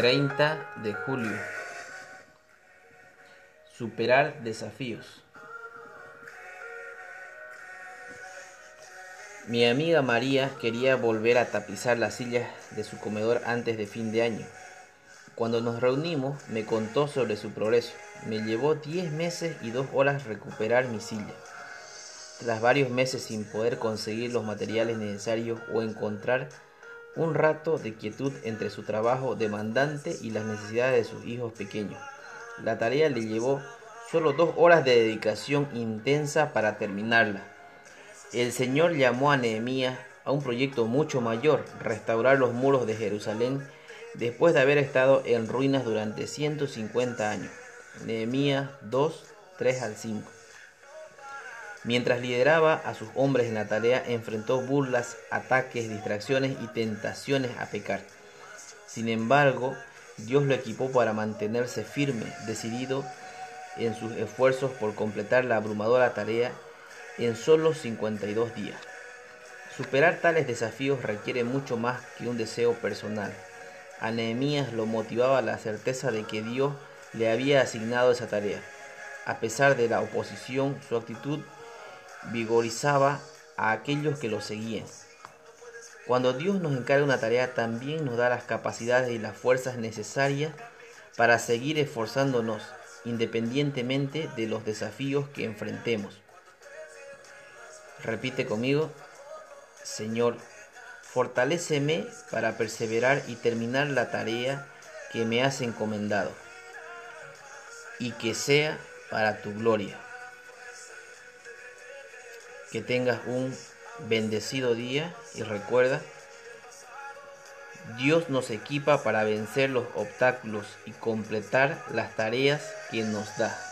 30 de julio. Superar desafíos. Mi amiga María quería volver a tapizar las sillas de su comedor antes de fin de año. Cuando nos reunimos me contó sobre su progreso. Me llevó 10 meses y 2 horas recuperar mi silla. Tras varios meses sin poder conseguir los materiales necesarios o encontrar un rato de quietud entre su trabajo demandante y las necesidades de sus hijos pequeños. La tarea le llevó solo dos horas de dedicación intensa para terminarla. El Señor llamó a Nehemías a un proyecto mucho mayor, restaurar los muros de Jerusalén después de haber estado en ruinas durante 150 años. Nehemías 2, 3 al 5. Mientras lideraba a sus hombres en la tarea, enfrentó burlas, ataques, distracciones y tentaciones a pecar. Sin embargo, Dios lo equipó para mantenerse firme, decidido en sus esfuerzos por completar la abrumadora tarea en solo 52 días. Superar tales desafíos requiere mucho más que un deseo personal. A Nehemías lo motivaba la certeza de que Dios le había asignado esa tarea. A pesar de la oposición, su actitud vigorizaba a aquellos que lo seguían. Cuando Dios nos encarga una tarea, también nos da las capacidades y las fuerzas necesarias para seguir esforzándonos independientemente de los desafíos que enfrentemos. Repite conmigo, Señor, fortaléceme para perseverar y terminar la tarea que me has encomendado, y que sea para tu gloria. Que tengas un bendecido día y recuerda, Dios nos equipa para vencer los obstáculos y completar las tareas que nos da.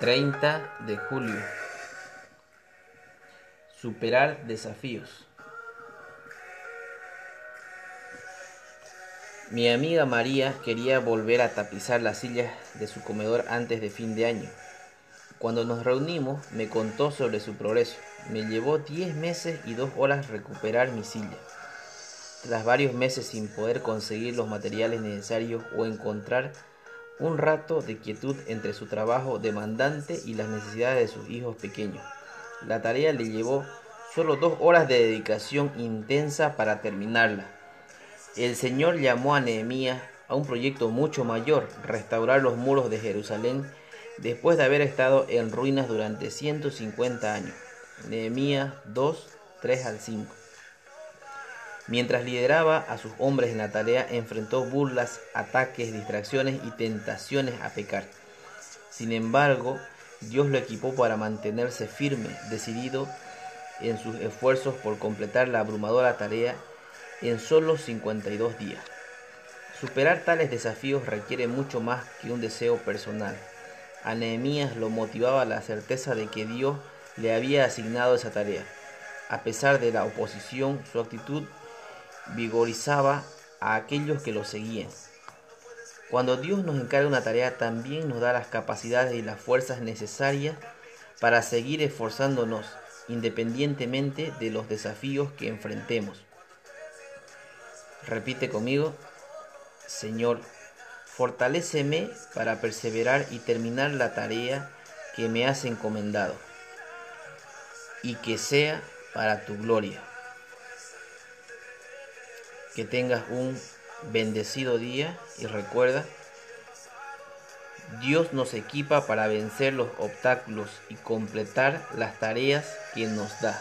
30 de julio. Superar desafíos. Mi amiga María quería volver a tapizar las sillas de su comedor antes de fin de año. Cuando nos reunimos me contó sobre su progreso. Me llevó 10 meses y 2 horas recuperar mi silla. Tras varios meses sin poder conseguir los materiales necesarios o encontrar un rato de quietud entre su trabajo demandante y las necesidades de sus hijos pequeños. La tarea le llevó solo dos horas de dedicación intensa para terminarla. El Señor llamó a Nehemías a un proyecto mucho mayor, restaurar los muros de Jerusalén después de haber estado en ruinas durante 150 años. Nehemías 2, 3 al 5. Mientras lideraba a sus hombres en la tarea, enfrentó burlas, ataques, distracciones y tentaciones a pecar. Sin embargo, Dios lo equipó para mantenerse firme, decidido en sus esfuerzos por completar la abrumadora tarea en solo 52 días. Superar tales desafíos requiere mucho más que un deseo personal. A Nehemías lo motivaba la certeza de que Dios le había asignado esa tarea. A pesar de la oposición, su actitud vigorizaba a aquellos que lo seguían. Cuando Dios nos encarga una tarea, también nos da las capacidades y las fuerzas necesarias para seguir esforzándonos independientemente de los desafíos que enfrentemos. Repite conmigo, Señor, fortaléceme para perseverar y terminar la tarea que me has encomendado, y que sea para tu gloria. Que tengas un bendecido día y recuerda, Dios nos equipa para vencer los obstáculos y completar las tareas que nos da.